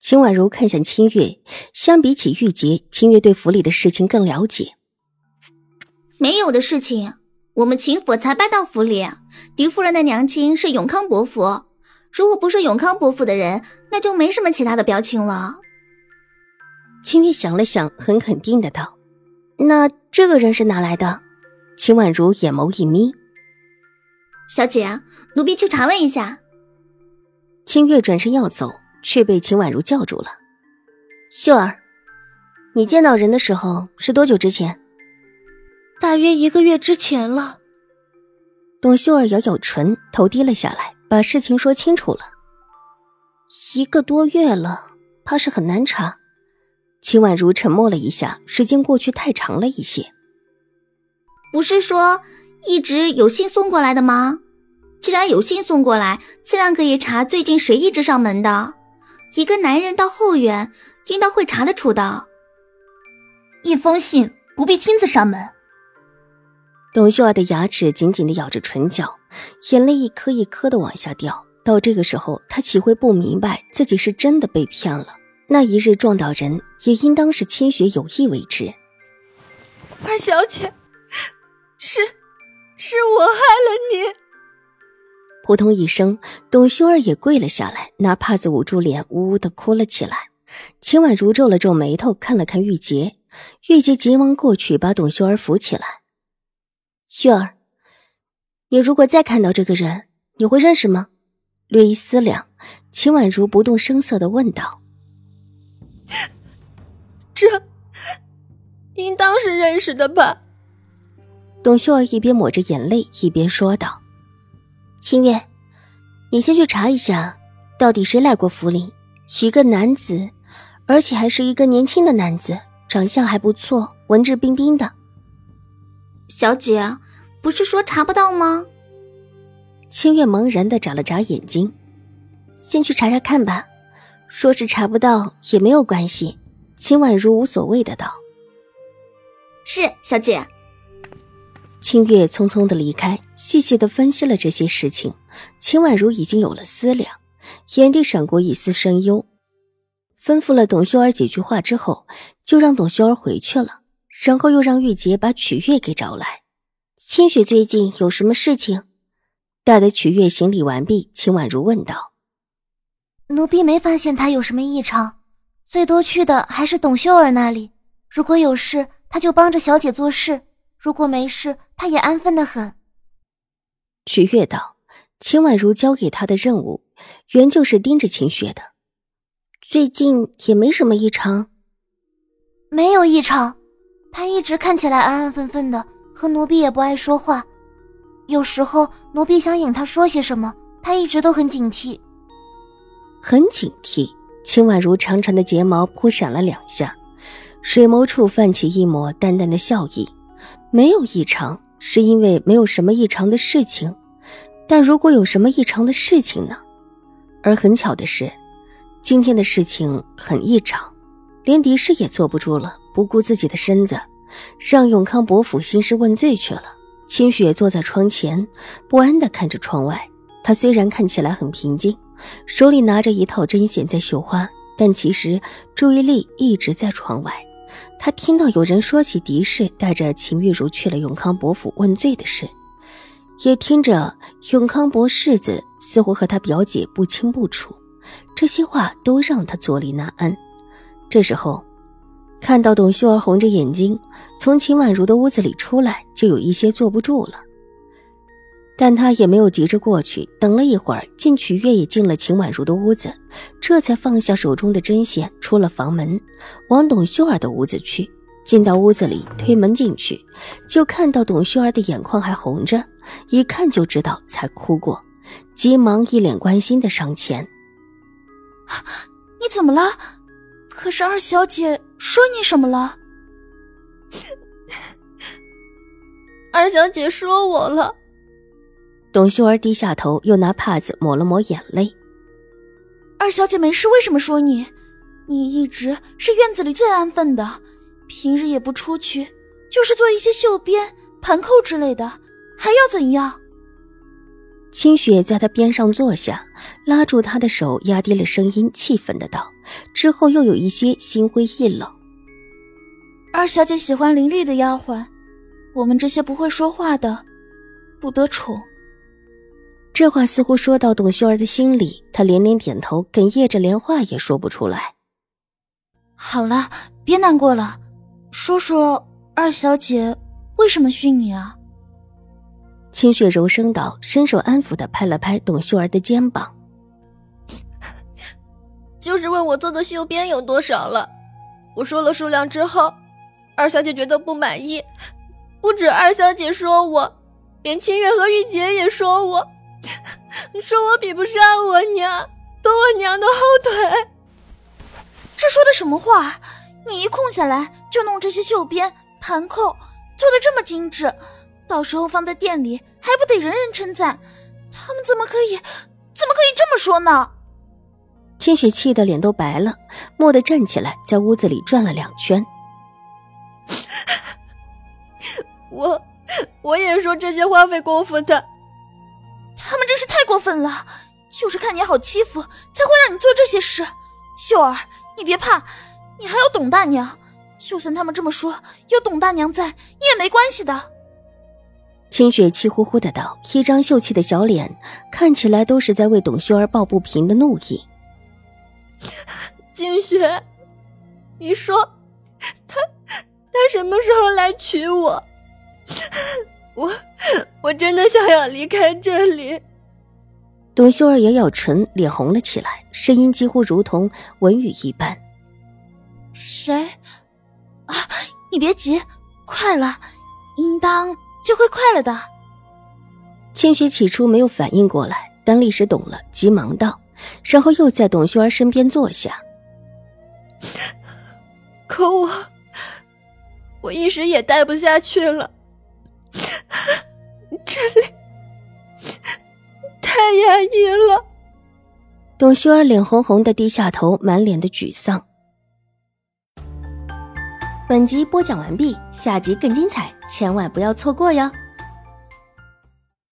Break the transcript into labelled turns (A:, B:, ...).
A: 秦婉如看向清月，相比起玉洁，清月对府里的事情更了解。
B: 没有的事情，我们秦府才搬到府里。狄夫人的娘亲是永康伯府，如果不是永康伯府的人，那就没什么其他的表亲了。
A: 清月想了想，很肯定的道：“那这个人是哪来的？”秦婉如眼眸一眯：“
B: 小姐，奴婢去查问一下。”
A: 清月转身要走。却被秦婉如叫住了。秀儿，你见到人的时候是多久之前？
C: 大约一个月之前了。
A: 董秀儿咬咬唇，头低了下来，把事情说清楚了。一个多月了，怕是很难查。秦婉如沉默了一下，时间过去太长了一些。
B: 不是说一直有信送过来的吗？既然有信送过来，自然可以查最近谁一直上门的。一个男人到后院，应当会查得出的。
C: 一封信不必亲自上门。
A: 董秀儿的牙齿紧紧的咬着唇角，眼泪一颗一颗的往下掉。到这个时候，她岂会不明白自己是真的被骗了？那一日撞到人，也应当是清雪有意为之。
C: 二小姐，是，是我害了你。
A: 扑通一声，董秀儿也跪了下来，拿帕子捂住脸，呜呜的哭了起来。秦婉如皱了皱眉头，看了看玉洁，玉洁急忙过去把董秀儿扶起来。秀儿，你如果再看到这个人，你会认识吗？略一思量，秦婉如不动声色的问道：“
C: 这，应当是认识的吧？”
A: 董秀儿一边抹着眼泪，一边说道。清月，你先去查一下，到底谁来过府里？一个男子，而且还是一个年轻的男子，长相还不错，文质彬彬的。
B: 小姐，不是说查不到吗？
A: 清月茫然的眨了眨眼睛，先去查查看吧。说是查不到也没有关系。秦婉如无所谓的道：“
B: 是，小姐。”
A: 清月匆匆的离开，细细的分析了这些事情。秦婉如已经有了思量，眼底闪过一丝深忧，吩咐了董秀儿几句话之后，就让董秀儿回去了。然后又让玉洁把曲月给找来。清雪最近有什么事情？待得曲月行礼完毕，秦婉如问道：“
D: 奴婢没发现他有什么异常，最多去的还是董秀儿那里。如果有事，他就帮着小姐做事；如果没事，”他也安分的很。
A: 曲月道：“秦婉如交给他的任务，原就是盯着秦雪的。最近也没什么异常，
D: 没有异常。他一直看起来安安分分的，和奴婢也不爱说话。有时候奴婢想引他说些什么，他一直都很警惕。
A: 很警惕。”秦婉如长长的睫毛扑闪了两下，水眸处泛起一抹淡淡的笑意，没有异常。是因为没有什么异常的事情，但如果有什么异常的事情呢？而很巧的是，今天的事情很异常，连狄氏也坐不住了，不顾自己的身子，让永康伯府兴师问罪去了。清雪坐在窗前，不安地看着窗外。她虽然看起来很平静，手里拿着一套针线在绣花，但其实注意力一直在窗外。他听到有人说起狄氏带着秦玉茹去了永康伯府问罪的事，也听着永康伯世子似乎和他表姐不清不楚，这些话都让他坐立难安。这时候，看到董秀儿红着眼睛从秦婉如的屋子里出来，就有一些坐不住了。但他也没有急着过去，等了一会儿，见曲月也进了秦婉如的屋子，这才放下手中的针线，出了房门，往董秀儿的屋子去。进到屋子里，推门进去，就看到董秀儿的眼眶还红着，一看就知道才哭过，急忙一脸关心的上前：“
C: 你怎么了？可是二小姐说你什么了？二小姐说我了。
A: 董秀儿低下头，又拿帕子抹了抹眼泪。
C: 二小姐没事，为什么说你？你一直是院子里最安分的，平日也不出去，就是做一些绣边、盘扣之类的，还要怎样？
A: 清雪在他边上坐下，拉住他的手，压低了声音，气愤的道：“之后又有一些心灰意冷。
C: 二小姐喜欢伶俐的丫鬟，我们这些不会说话的，不得宠。”
A: 这话似乎说到董秀儿的心里，她连连点头，哽咽着，连话也说不出来。
C: 好了，别难过了，说说二小姐为什么训你啊？
A: 清雪柔声道，伸手安抚的拍了拍董秀儿的肩膀，
C: 就是问我做的绣边有多少了。我说了数量之后，二小姐觉得不满意，不止二小姐说我，连清月和玉洁也说我。说我比不上我娘，拖我娘的后腿。这说的什么话？你一空下来就弄这些绣边盘扣，做的这么精致，到时候放在店里还不得人人称赞？他们怎么可以，怎么可以这么说呢？
A: 千雪气得脸都白了，蓦地站起来，在屋子里转了两圈。
C: 我，我也说这些花费功夫的。太过分了，就是看你好欺负，才会让你做这些事。秀儿，你别怕，你还有董大娘，就算他们这么说，有董大娘在，你也没关系的。
A: 清雪气呼呼的道，一张秀气的小脸，看起来都是在为董秀儿抱不平的怒意。
C: 金雪，你说，他他什么时候来娶我？我我真的想要离开这里。
A: 董秀儿咬咬唇，脸红了起来，声音几乎如同文语一般。
C: 谁？啊，你别急，快了，应当就会快了的。
A: 千雪起初没有反应过来，但立时懂了，急忙道，然后又在董秀儿身边坐下。
C: 可我，我一时也待不下去了。这里太太压抑了。
A: 董秀儿脸红红的低下头，满脸的沮丧。本集播讲完毕，下集更精彩，千万不要错过哟。